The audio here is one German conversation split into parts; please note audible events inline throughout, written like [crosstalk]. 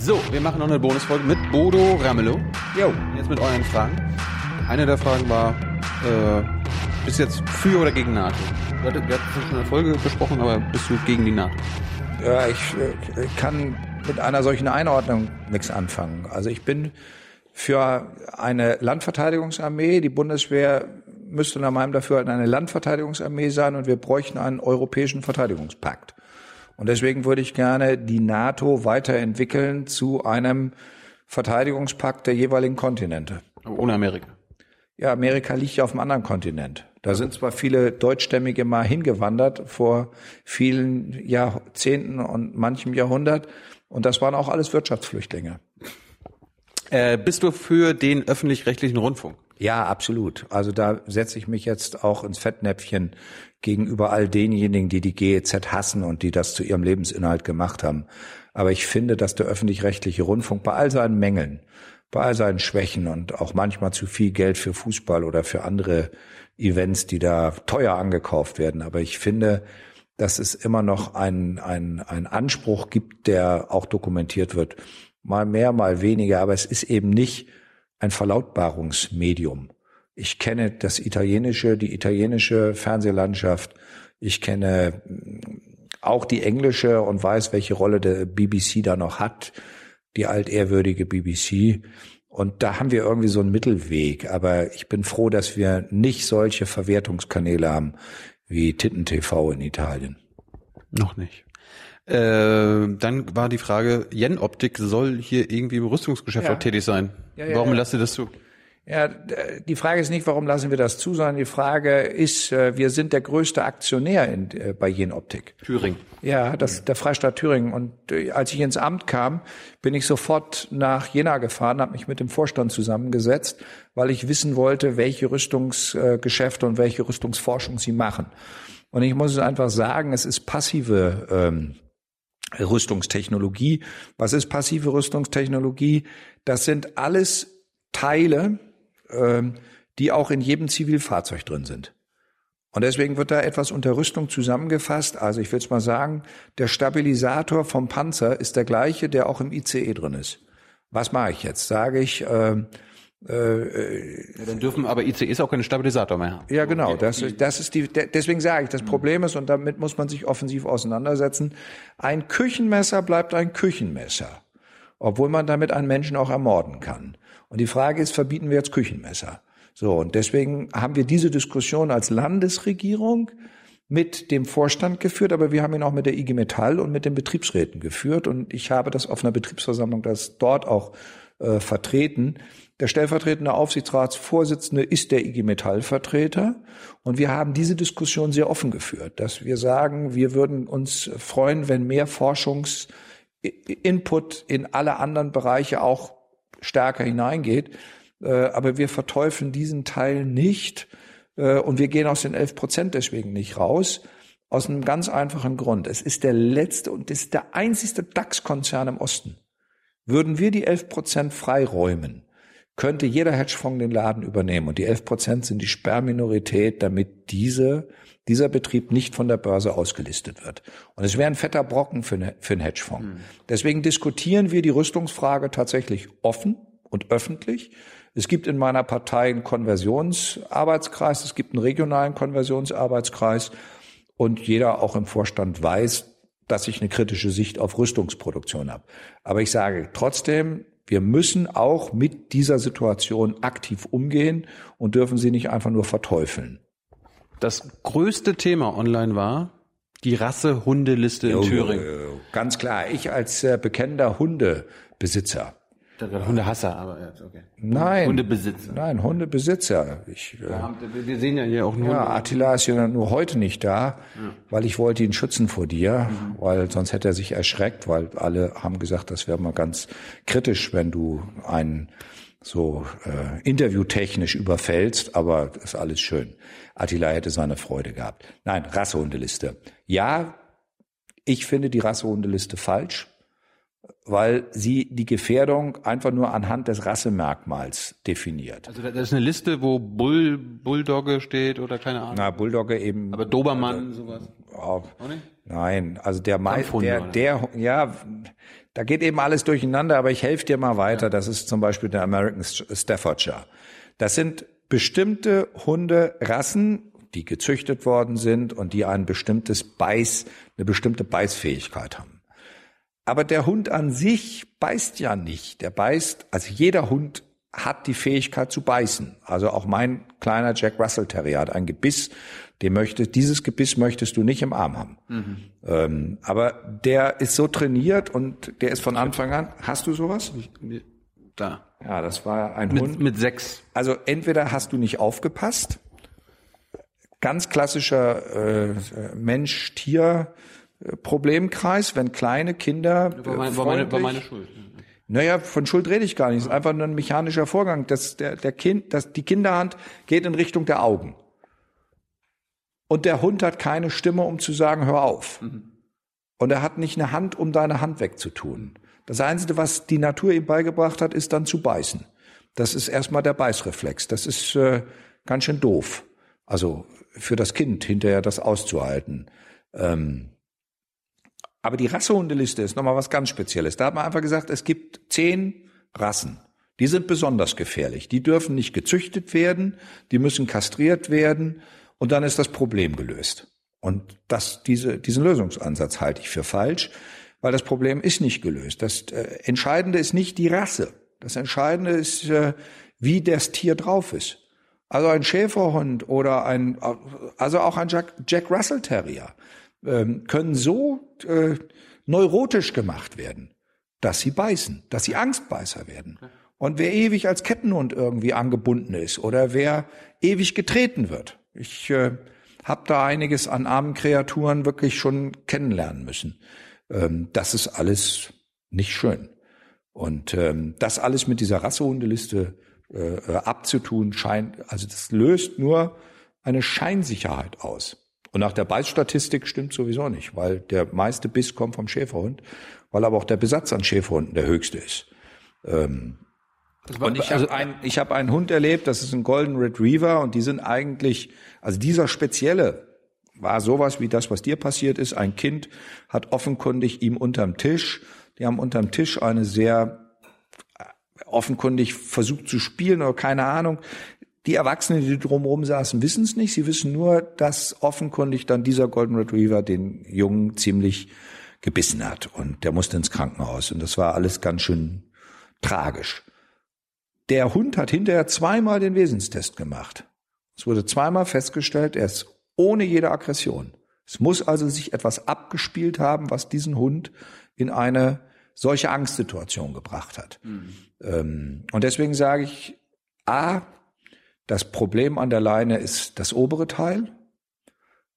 So, wir machen noch eine Bonusfolge mit Bodo Ramelow. Jo. Jetzt mit euren Fragen. Eine der Fragen war, äh, bist du jetzt für oder gegen NATO? Wir hatten, schon in der Folge besprochen, aber bist du gegen die NATO? Ja, ich äh, kann mit einer solchen Einordnung nichts anfangen. Also ich bin für eine Landverteidigungsarmee. Die Bundeswehr müsste nach meinem Dafürhalten eine Landverteidigungsarmee sein und wir bräuchten einen europäischen Verteidigungspakt. Und deswegen würde ich gerne die NATO weiterentwickeln zu einem Verteidigungspakt der jeweiligen Kontinente. Aber ohne Amerika. Ja, Amerika liegt ja auf einem anderen Kontinent. Da sind zwar viele Deutschstämmige mal hingewandert vor vielen Jahrzehnten und manchem Jahrhundert. Und das waren auch alles Wirtschaftsflüchtlinge. Äh, bist du für den öffentlich-rechtlichen Rundfunk? Ja, absolut. Also da setze ich mich jetzt auch ins Fettnäpfchen gegenüber all denjenigen, die die GEZ hassen und die das zu ihrem Lebensinhalt gemacht haben. Aber ich finde, dass der öffentlich-rechtliche Rundfunk bei all seinen Mängeln, bei all seinen Schwächen und auch manchmal zu viel Geld für Fußball oder für andere Events, die da teuer angekauft werden. Aber ich finde, dass es immer noch einen ein Anspruch gibt, der auch dokumentiert wird. Mal mehr, mal weniger. Aber es ist eben nicht ein Verlautbarungsmedium. Ich kenne das italienische, die italienische Fernsehlandschaft. Ich kenne mm, auch die englische und weiß, welche Rolle der BBC da noch hat, die altehrwürdige BBC. Und da haben wir irgendwie so einen Mittelweg. Aber ich bin froh, dass wir nicht solche Verwertungskanäle haben wie Titten TV in Italien. Noch nicht. Äh, dann war die Frage, Yen Optik soll hier irgendwie im Rüstungsgeschäft Ja. auch tätig sein. Ja, ja, Warum ja. lasst ihr das zu? Ja, die Frage ist nicht, warum lassen wir das zu, sondern die Frage ist, äh, wir sind der größte Aktionär in, äh, bei Jenoptik. Thüringen. Ja, das, der Freistaat Thüringen. Und äh, als ich ins Amt kam, bin ich sofort nach Jena gefahren, habe mich mit dem Vorstand zusammengesetzt, weil ich wissen wollte, welche Rüstungsgeschäfte und welche Rüstungsforschung sie machen. Und ich muss einfach sagen, es ist passive ähm, Rüstungstechnologie. Was ist passive Rüstungstechnologie? Das sind alles Teile, ähm, die auch in jedem Zivilfahrzeug drin sind. Und deswegen wird da etwas unter Rüstung zusammengefasst. Also ich will es mal sagen, der Stabilisator vom Panzer ist der gleiche, der auch im ICE drin ist. Was mache ich jetzt? Sage ich, ähm, Ja, dann dürfen aber ICEs auch keinen Stabilisator mehr haben. ja, genau. Das, ist- das ist die, de- deswegen sage ich, das Problem ist, und damit muss man sich offensiv auseinandersetzen, ein Küchenmesser bleibt ein Küchenmesser. Obwohl man damit einen Menschen auch ermorden kann. Und die Frage ist, verbieten wir jetzt Küchenmesser? So. Und deswegen haben wir diese Diskussion als Landesregierung mit dem Vorstand geführt, aber wir haben ihn auch mit der IG Metall und mit den Betriebsräten geführt. Und ich habe das auf einer Betriebsversammlung, das dort auch äh, vertreten. Der stellvertretende Aufsichtsratsvorsitzende ist der IG Metall-Vertreter. Und wir haben diese Diskussion sehr offen geführt, dass wir sagen, wir würden uns freuen, wenn mehr Forschungsinput in alle anderen Bereiche auch stärker hineingeht. Äh, Aber wir verteufeln diesen Teil nicht. Äh, Und wir gehen aus den 11 Prozent deswegen nicht raus. Aus einem ganz einfachen Grund. Es ist der letzte und ist der einzigste DAX-Konzern im Osten. Würden wir die 11 Prozent freiräumen, könnte jeder Hedgefonds den Laden übernehmen. Und die 11 Prozent sind die Sperrminorität, damit diese, dieser Betrieb nicht von der Börse ausgelistet wird. Und es wäre ein fetter Brocken für, eine, für einen Hedgefonds. Deswegen diskutieren wir die Rüstungsfrage tatsächlich offen und öffentlich. Es gibt in meiner Partei einen Konversionsarbeitskreis, es gibt einen regionalen Konversionsarbeitskreis und jeder auch im Vorstand weiß, dass ich eine kritische Sicht auf Rüstungsproduktion habe. Aber ich sage trotzdem, wir müssen auch mit dieser Situation aktiv umgehen und dürfen sie nicht einfach nur verteufeln. Das größte Thema online war die Rasse-Hundeliste in Thüringen. Ganz klar, ich als äh, bekennender Hundebesitzer. Hundehasser, aber ja, okay. Nein. Hundebesitzer. Nein, Hundebesitzer. Ich, äh, Wir- Wir sehen ja hier auch einen Ja. Attila ist ja nur heute nicht da, weil ich wollte ihn schützen vor dir, weil sonst hätte er sich erschreckt, weil alle haben gesagt, das wäre mal ganz kritisch, wenn du einen so äh, interviewtechnisch überfällst, aber ist alles schön. Attila hätte seine Freude gehabt. Nein, Rassehundeliste. Ja, ich finde die Rassehundeliste falsch, weil sie die Gefährdung einfach nur anhand des Rassemerkmals definiert. Also da- das ist eine Liste, wo Bull, Bulldogge steht oder keine Ahnung. Na, Bulldogge eben aber Dobermann, sowas. Auch, Auch nicht? Nein, also der, Kampfhunde, der, der, ja, Da geht eben alles durcheinander, aber ich helfe dir mal weiter. Das ist zum Beispiel der American Staffordshire. Das sind bestimmte Hunderassen, die gezüchtet worden sind und die ein bestimmtes Beiß, eine bestimmte Beißfähigkeit haben. Aber der Hund an sich beißt ja nicht. Der beißt, also jeder Hund hat die Fähigkeit zu beißen. Also auch mein kleiner Jack Russell Terrier hat ein Gebiss, dem möchte, dieses Gebiss möchtest du nicht im Arm haben. Mhm. Ähm, aber der ist so trainiert und der ist von Anfang an. Hast du sowas? Da. Ja, das war ein mit, Hund. Mit sechs. Also entweder hast du nicht aufgepasst, ganz klassischer äh, Mensch-Tier-Problemkreis, wenn kleine Kinder. War, mein, war, meine, war meine Schuld. Naja, von Schuld rede ich gar nicht. Es ist einfach nur ein mechanischer Vorgang. dass der, der kind, dass die Kinderhand geht in Richtung der Augen. Und der Hund hat keine Stimme, um zu sagen, hör auf. Mhm. Und er hat nicht eine Hand, um deine Hand wegzutun. Das Einzige, was die Natur ihm beigebracht hat, ist dann zu beißen. Das ist erstmal der Beißreflex. Das ist äh, ganz schön doof. Also für das Kind hinterher das auszuhalten. Ähm, aber die Rassehundeliste ist nochmal was ganz Spezielles. Da hat man einfach gesagt, es gibt zehn Rassen. Die sind besonders gefährlich. Die dürfen nicht gezüchtet werden, die müssen kastriert werden und dann ist das Problem gelöst. Und das, diese, diesen Lösungsansatz halte ich für falsch, weil das Problem ist nicht gelöst. Das äh, Entscheidende ist nicht die Rasse. Das Entscheidende ist, äh, wie das Tier drauf ist. Also ein Schäferhund oder ein, also auch ein Jack, Jack Russell Terrier ähm, können so äh, neurotisch gemacht werden, dass sie beißen, dass sie Angstbeißer werden. Und wer ewig als Kettenhund irgendwie angebunden ist oder wer ewig getreten wird. Ich äh, habe da einiges an armen Kreaturen wirklich schon kennenlernen müssen. Ähm, das ist alles nicht schön. Und ähm, das alles mit dieser Rassehundeliste äh, äh, abzutun scheint, also das löst nur eine Scheinsicherheit aus. Und nach der Beißstatistik stimmt sowieso nicht, weil der meiste Biss kommt vom Schäferhund, weil aber auch der Besatz an Schäferhunden der höchste ist. Ähm, war, und ich also, habe ein, ich hab einen Hund erlebt, das ist ein Golden Retriever und die sind eigentlich, also dieser spezielle war sowas wie das, was dir passiert ist. Ein Kind hat offenkundig ihm unterm Tisch, die haben unterm Tisch eine sehr offenkundig versucht zu spielen oder keine Ahnung. Die Erwachsenen, die drumherum saßen, wissen es nicht. Sie wissen nur, dass offenkundig dann dieser Golden Retriever den Jungen ziemlich gebissen hat und der musste ins Krankenhaus. Und das war alles ganz schön tragisch. Der Hund hat hinterher zweimal den Wesenstest gemacht. Es wurde zweimal festgestellt, er ist ohne jede Aggression. Es muss also sich etwas abgespielt haben, was diesen Hund in eine solche Angstsituation gebracht hat. Mhm. Ähm, und deswegen sage ich, A, das Problem an der Leine ist das obere Teil.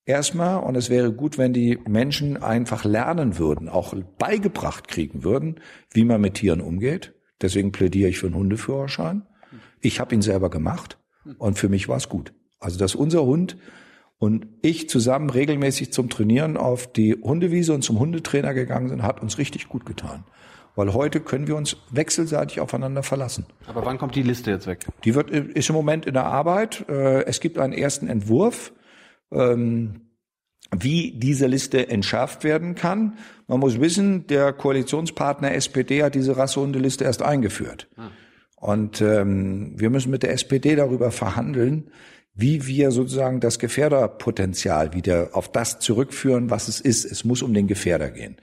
Erstmal, und es wäre gut, wenn die Menschen einfach lernen würden, auch beigebracht kriegen würden, wie man mit Tieren umgeht. Deswegen plädiere ich für einen Hundeführerschein. Ich habe ihn selber gemacht und für mich war es gut. Also, dass unser Hund und ich zusammen regelmäßig zum Trainieren auf die Hundewiese und zum Hundetrainer gegangen sind, hat uns richtig gut getan. Weil heute können wir uns wechselseitig aufeinander verlassen. Aber wann kommt die Liste jetzt weg? Die wird, ist im Moment in der Arbeit. Äh, es gibt einen ersten Entwurf, ähm, wie diese Liste entschärft werden kann. Man muss wissen, der Koalitionspartner SPD hat diese Rassehundeliste erst eingeführt. Ah. Und ähm, wir müssen mit der SPD darüber verhandeln, wie wir sozusagen das Gefährderpotenzial wieder auf das zurückführen, was es ist. Es muss um den Gefährder gehen.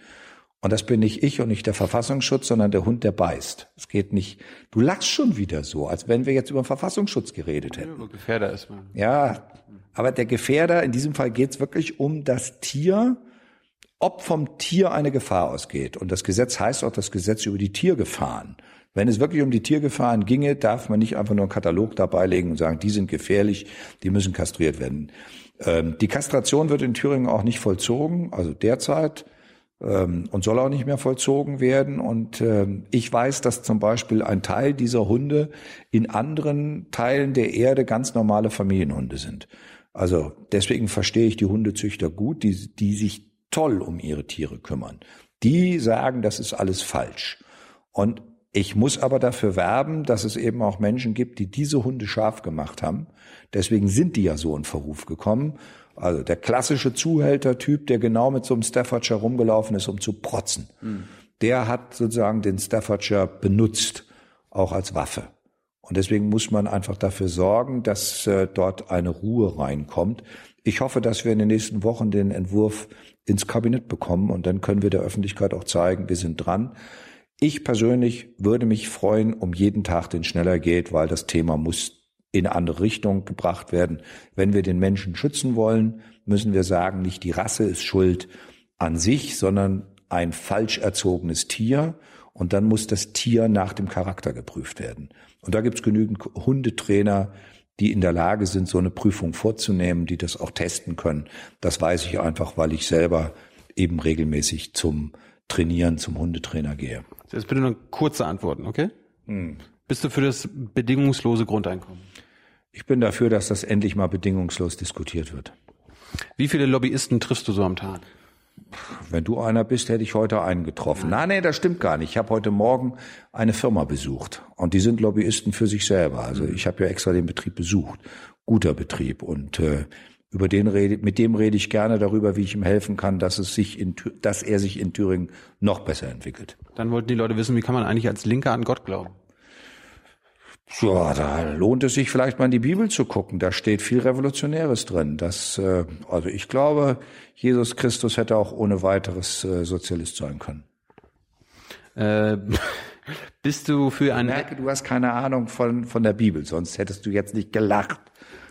Und das bin nicht ich und nicht der Verfassungsschutz, sondern der Hund, der beißt. Es geht nicht. Du lachst schon wieder so, als wenn wir jetzt über den Verfassungsschutz geredet hätten. Ja, Gefährder ist man. Ja, aber der Gefährder, in diesem Fall geht es wirklich um das Tier, ob vom Tier eine Gefahr ausgeht. Und das Gesetz heißt auch das Gesetz über die Tiergefahren. Wenn es wirklich um die Tiergefahren ginge, darf man nicht einfach nur einen Katalog dabei legen und sagen, die sind gefährlich, die müssen kastriert werden. Ähm, die Kastration wird in Thüringen auch nicht vollzogen, also derzeit ähm, und soll auch nicht mehr vollzogen werden. Und ähm, ich weiß, dass zum Beispiel ein Teil dieser Hunde in anderen Teilen der Erde ganz normale Familienhunde sind. Also deswegen verstehe ich die Hundezüchter gut, die, die sich toll um ihre Tiere kümmern. Die sagen, das ist alles falsch. Und ich muss aber dafür werben, dass es eben auch Menschen gibt, die diese Hunde scharf gemacht haben. Deswegen sind die ja so in Verruf gekommen. Also der klassische Zuhältertyp, der genau mit so einem Staffordshire rumgelaufen ist, um zu protzen. Mhm. der hat sozusagen den Staffordshire benutzt, auch als Waffe. Und deswegen muss man einfach dafür sorgen, dass äh, dort eine Ruhe reinkommt. Ich hoffe, dass wir in den nächsten Wochen den Entwurf ins Kabinett bekommen und dann können wir der Öffentlichkeit auch zeigen, wir sind dran. Ich persönlich würde mich freuen um jeden Tag, den schneller geht, weil das Thema muss in eine andere Richtung gebracht werden. Wenn wir den Menschen schützen wollen, müssen wir sagen, nicht die Rasse ist schuld an sich, sondern ein falsch erzogenes Tier. Und dann muss das Tier nach dem Charakter geprüft werden. Und da gibt es genügend Hundetrainer, die in der Lage sind, so eine Prüfung vorzunehmen, die das auch testen können. Das weiß ich einfach, weil ich selber eben regelmäßig zum Trainieren, zum Hundetrainer gehe. Jetzt bitte nur kurze Antworten, okay? Hm. Bist du für das bedingungslose Grundeinkommen? Ich bin dafür, dass das endlich mal bedingungslos diskutiert wird. Wie viele Lobbyisten triffst du so am Tag? Wenn du einer bist, hätte ich heute einen getroffen. Nein, nein, das stimmt gar nicht. Ich habe heute Morgen eine Firma besucht und die sind Lobbyisten für sich selber. Also ich habe ja extra den Betrieb besucht. Guter Betrieb und äh, über den rede, mit dem rede ich gerne darüber, wie ich ihm helfen kann, dass es sich in, dass er sich in Thüringen noch besser entwickelt. Dann wollten die Leute wissen, wie kann man eigentlich als Linker an Gott glauben? Ja, da lohnt es sich vielleicht mal in die Bibel zu gucken. Da steht viel Revolutionäres drin. Das, äh, also ich glaube, Jesus Christus hätte auch ohne weiteres äh, Sozialist sein können. Äh, [laughs] bist du für ein? Ich merke, du hast keine Ahnung von von der Bibel, sonst hättest du jetzt nicht gelacht.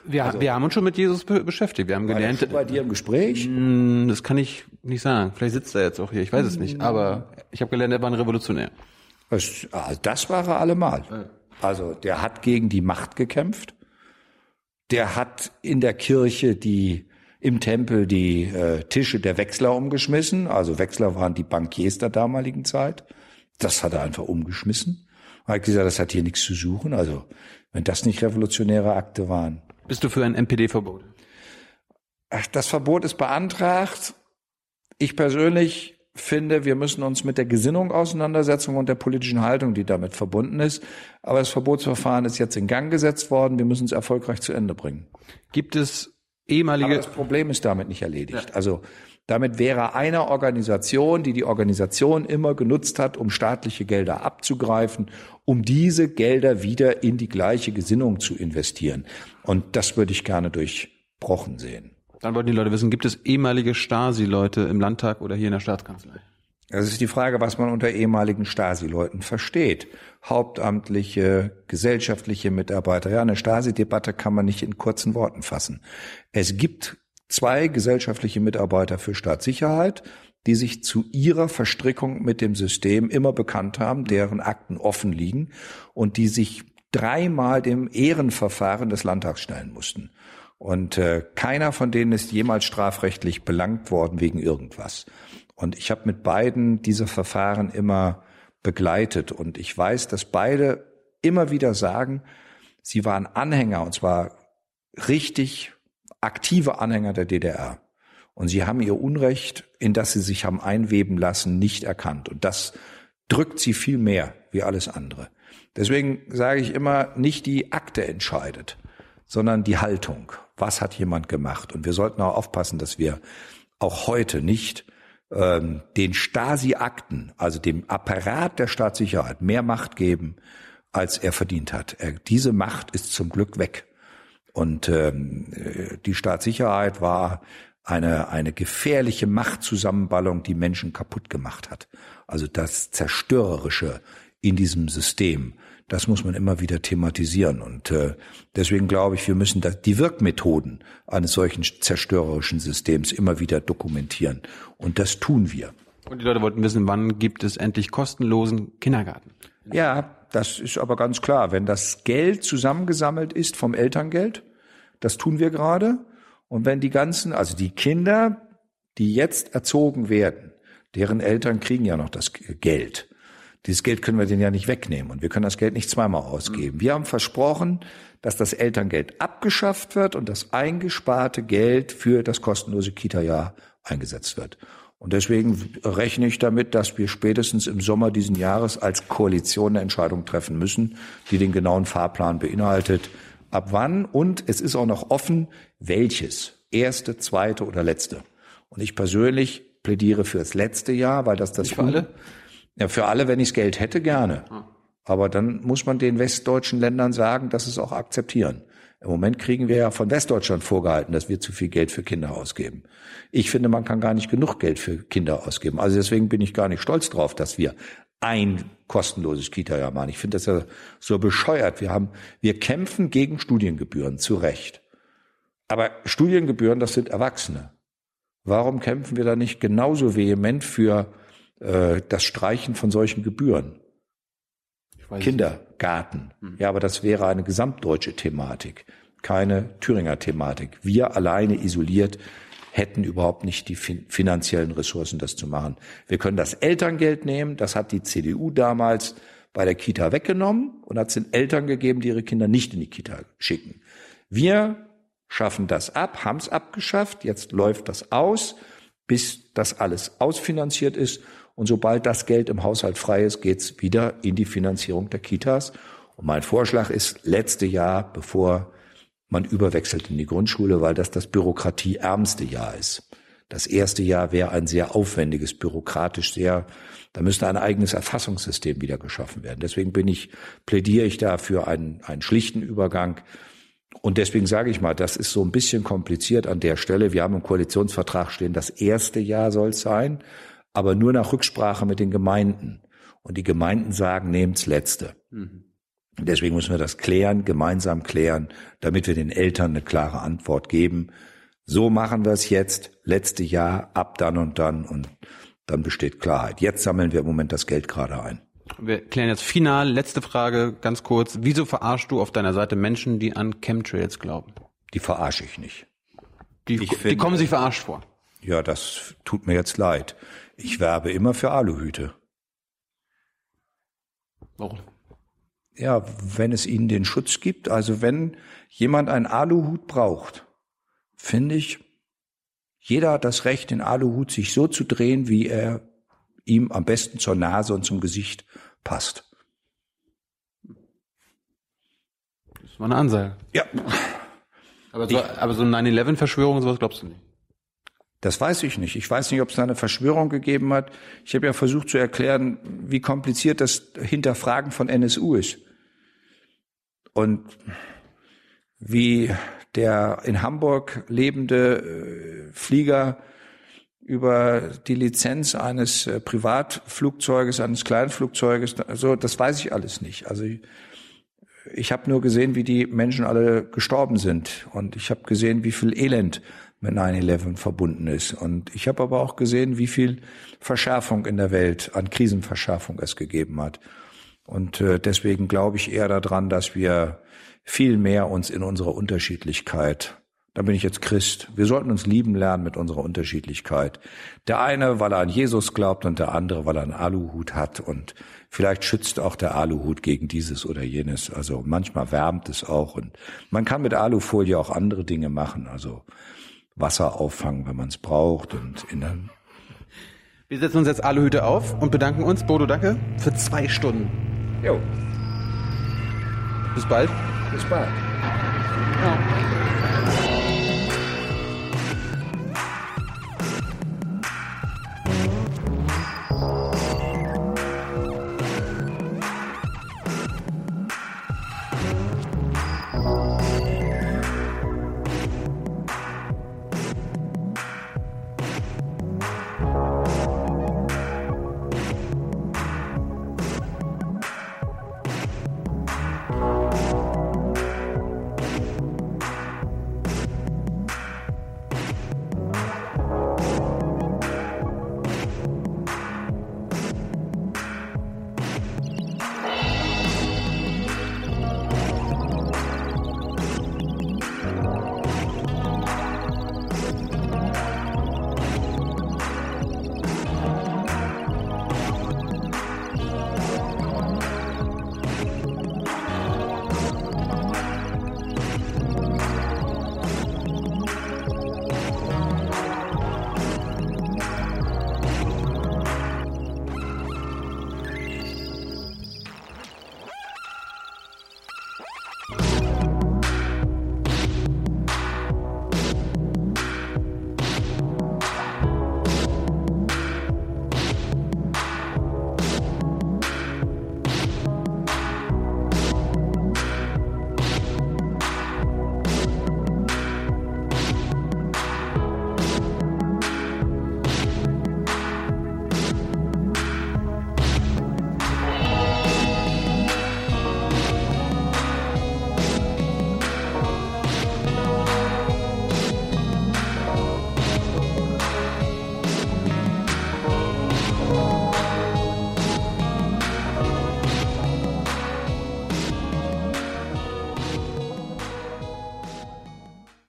Wir, also, wir haben uns schon mit Jesus be beschäftigt. Wir haben gelernt. War bei dir im Gespräch? Hm, das kann ich nicht sagen. Vielleicht sitzt er jetzt auch hier. Ich weiß es nicht. Aber ich habe gelernt, er war ein Revolutionär. Das, also das war er allemal. Also der hat gegen die Macht gekämpft. Der hat in der Kirche die im Tempel die äh, Tische der Wechsler umgeschmissen. Also Wechsler waren die Bankiers der damaligen Zeit. Das hat er einfach umgeschmissen. Er hat gesagt, das hat hier nichts zu suchen. Also wenn das nicht revolutionäre Akte waren. Bist du für ein NPD-Verbot? Das Verbot ist beantragt. Ich persönlich finde, wir müssen uns mit der Gesinnung auseinandersetzen und der politischen Haltung, die damit verbunden ist. Aber das Verbotsverfahren ist jetzt in Gang gesetzt worden. Wir müssen es erfolgreich zu Ende bringen. Gibt es ehemalige. Aber das Problem ist damit nicht erledigt. Ja. Also damit wäre eine Organisation, die die Organisation immer genutzt hat, um staatliche Gelder abzugreifen, um diese Gelder wieder in die gleiche Gesinnung zu investieren. Und das würde ich gerne durchbrochen sehen. Dann wollten die Leute wissen, gibt es ehemalige Stasi-Leute im Landtag oder hier in der Staatskanzlei? Das ist die Frage, was man unter ehemaligen Stasi-Leuten versteht. Hauptamtliche, gesellschaftliche Mitarbeiter. Ja, eine Stasi-Debatte kann man nicht in kurzen Worten fassen. Es gibt zwei gesellschaftliche Mitarbeiter für Staatssicherheit, die sich zu ihrer Verstrickung mit dem System immer bekannt haben, deren Akten offen liegen und die sich dreimal dem Ehrenverfahren des Landtags stellen mussten. Und äh, keiner von denen ist jemals strafrechtlich belangt worden wegen irgendwas. Und ich habe mit beiden diese Verfahren immer begleitet. Und ich weiß, dass beide immer wieder sagen, sie waren Anhänger, und zwar richtig aktive Anhänger der DDR. Und sie haben ihr Unrecht, in das sie sich haben einweben lassen, nicht erkannt. Und das drückt sie viel mehr wie alles andere. Deswegen sage ich immer, nicht die Akte entscheidet, sondern die Haltung. Was hat jemand gemacht? Und wir sollten auch aufpassen, dass wir auch heute nicht ähm, den Stasi-Akten, also dem Apparat der Staatssicherheit, mehr Macht geben, als er verdient hat. Er, diese Macht ist zum Glück weg. Und ähm, die Staatssicherheit war eine, eine gefährliche Machtzusammenballung, die Menschen kaputt gemacht hat. Also das Zerstörerische in diesem System das muss man immer wieder thematisieren. Und äh, deswegen glaube ich, wir müssen da die Wirkmethoden eines solchen zerstörerischen Systems immer wieder dokumentieren. Und das tun wir. Und die Leute wollten wissen, wann gibt es endlich kostenlosen Kindergarten? Ja, das ist aber ganz klar. Wenn das Geld zusammengesammelt ist vom Elterngeld, das tun wir gerade. Und wenn die ganzen, also die Kinder, die jetzt erzogen werden, deren Eltern kriegen ja noch das Geld. Dieses Geld können wir denen ja nicht wegnehmen und wir können das Geld nicht zweimal ausgeben. Wir haben versprochen, dass das Elterngeld abgeschafft wird und das eingesparte Geld für das kostenlose Kita-Jahr eingesetzt wird. Und deswegen rechne ich damit, dass wir spätestens im Sommer diesen Jahres als Koalition eine Entscheidung treffen müssen, die den genauen Fahrplan beinhaltet. Ab wann? Und es ist auch noch offen, welches. Erste, zweite oder letzte. Und ich persönlich plädiere für das letzte Jahr, weil das das, für alle? Ja, für alle, wenn ich Geld hätte, gerne. Aber dann muss man den westdeutschen Ländern sagen, dass es auch akzeptieren. Im Moment kriegen wir ja von Westdeutschland vorgehalten, dass wir zu viel Geld für Kinder ausgeben. Ich finde, man kann gar nicht genug Geld für Kinder ausgeben. Also deswegen bin ich gar nicht stolz drauf, dass wir ein kostenloses Kita-Jahr machen. Ich finde das ja so bescheuert. Wir haben, wir kämpfen gegen Studiengebühren, zu Recht. Aber Studiengebühren, das sind Erwachsene. Warum kämpfen wir da nicht genauso vehement für äh, das Streichen von solchen Gebühren? Kindergarten. Hm. Ja, aber das wäre eine gesamtdeutsche Thematik, keine Thüringer Thematik. Wir alleine isoliert hätten überhaupt nicht die finanziellen Ressourcen, das zu machen. Wir können das Elterngeld nehmen, das hat die CDU damals bei der Kita weggenommen und hat es den Eltern gegeben, die ihre Kinder nicht in die Kita schicken. Wir schaffen das ab, haben es abgeschafft, jetzt läuft das aus, bis das alles ausfinanziert ist. Und sobald das Geld im Haushalt frei ist, geht's wieder in die Finanzierung der Kitas. Und mein Vorschlag ist, letzte Jahr, bevor man überwechselt in die Grundschule, weil das das bürokratieärmste Jahr ist. Das erste Jahr wäre ein sehr aufwendiges, bürokratisch sehr, da müsste ein eigenes Erfassungssystem wieder geschaffen werden. Deswegen bin ich, plädiere ich da für einen, einen schlichten Übergang. Und deswegen sage ich mal, das ist so ein bisschen kompliziert an der Stelle. Wir haben im Koalitionsvertrag stehen, das erste Jahr soll es sein, aber nur nach Rücksprache mit den Gemeinden. Und die Gemeinden sagen, nehmt's letzte. Mhm. Deswegen müssen wir das klären, gemeinsam klären, damit wir den Eltern eine klare Antwort geben. So machen wir es jetzt, letzte Jahr, ab dann und dann und dann besteht Klarheit. Jetzt sammeln wir im Moment das Geld gerade ein. Wir klären jetzt final, letzte Frage, ganz kurz. Wieso verarschst du auf deiner Seite Menschen, die an Chemtrails glauben? Die verarsche ich nicht. Die, ich die finde, kommen sich verarscht vor. Ja, das tut mir jetzt leid. Ich werbe immer für Aluhüte. Warum? ja, wenn es ihnen den Schutz gibt, also wenn jemand einen Aluhut braucht, finde ich, jeder hat das Recht, den Aluhut sich so zu drehen, wie er ihm am besten zur Nase und zum Gesicht passt. Das war eine Ansage. Ja. Aber so, aber so 9-11-Verschwörung, sowas glaubst du nicht? Das weiß ich nicht. Ich weiß nicht, ob es da eine Verschwörung gegeben hat. Ich habe ja versucht zu erklären, wie kompliziert das Hinterfragen von NSU ist. Und wie der in Hamburg lebende äh, Flieger über die Lizenz eines äh, Privatflugzeuges, eines Kleinflugzeuges, also das weiß ich alles nicht. Also ich, ich habe nur gesehen, wie die Menschen alle gestorben sind und ich habe gesehen, wie viel Elend mit 9-11 verbunden ist. Und ich habe aber auch gesehen, wie viel Verschärfung in der Welt, an Krisenverschärfung es gegeben hat. Und äh, deswegen glaube ich eher daran, dass wir viel mehr uns in unserer Unterschiedlichkeit da bin ich jetzt Christ. Wir sollten uns lieben lernen mit unserer Unterschiedlichkeit. Der eine, weil er an Jesus glaubt und der andere, weil er einen Aluhut hat und vielleicht schützt auch der Aluhut gegen dieses oder jenes. Also manchmal wärmt es auch und man kann mit Alufolie auch andere Dinge machen. Also Wasser auffangen, wenn man es braucht und in Wir setzen uns jetzt Aluhüte auf und bedanken uns, Bodo, danke, für zwei Stunden. Jo. Bis bald. Bis bald. Ja.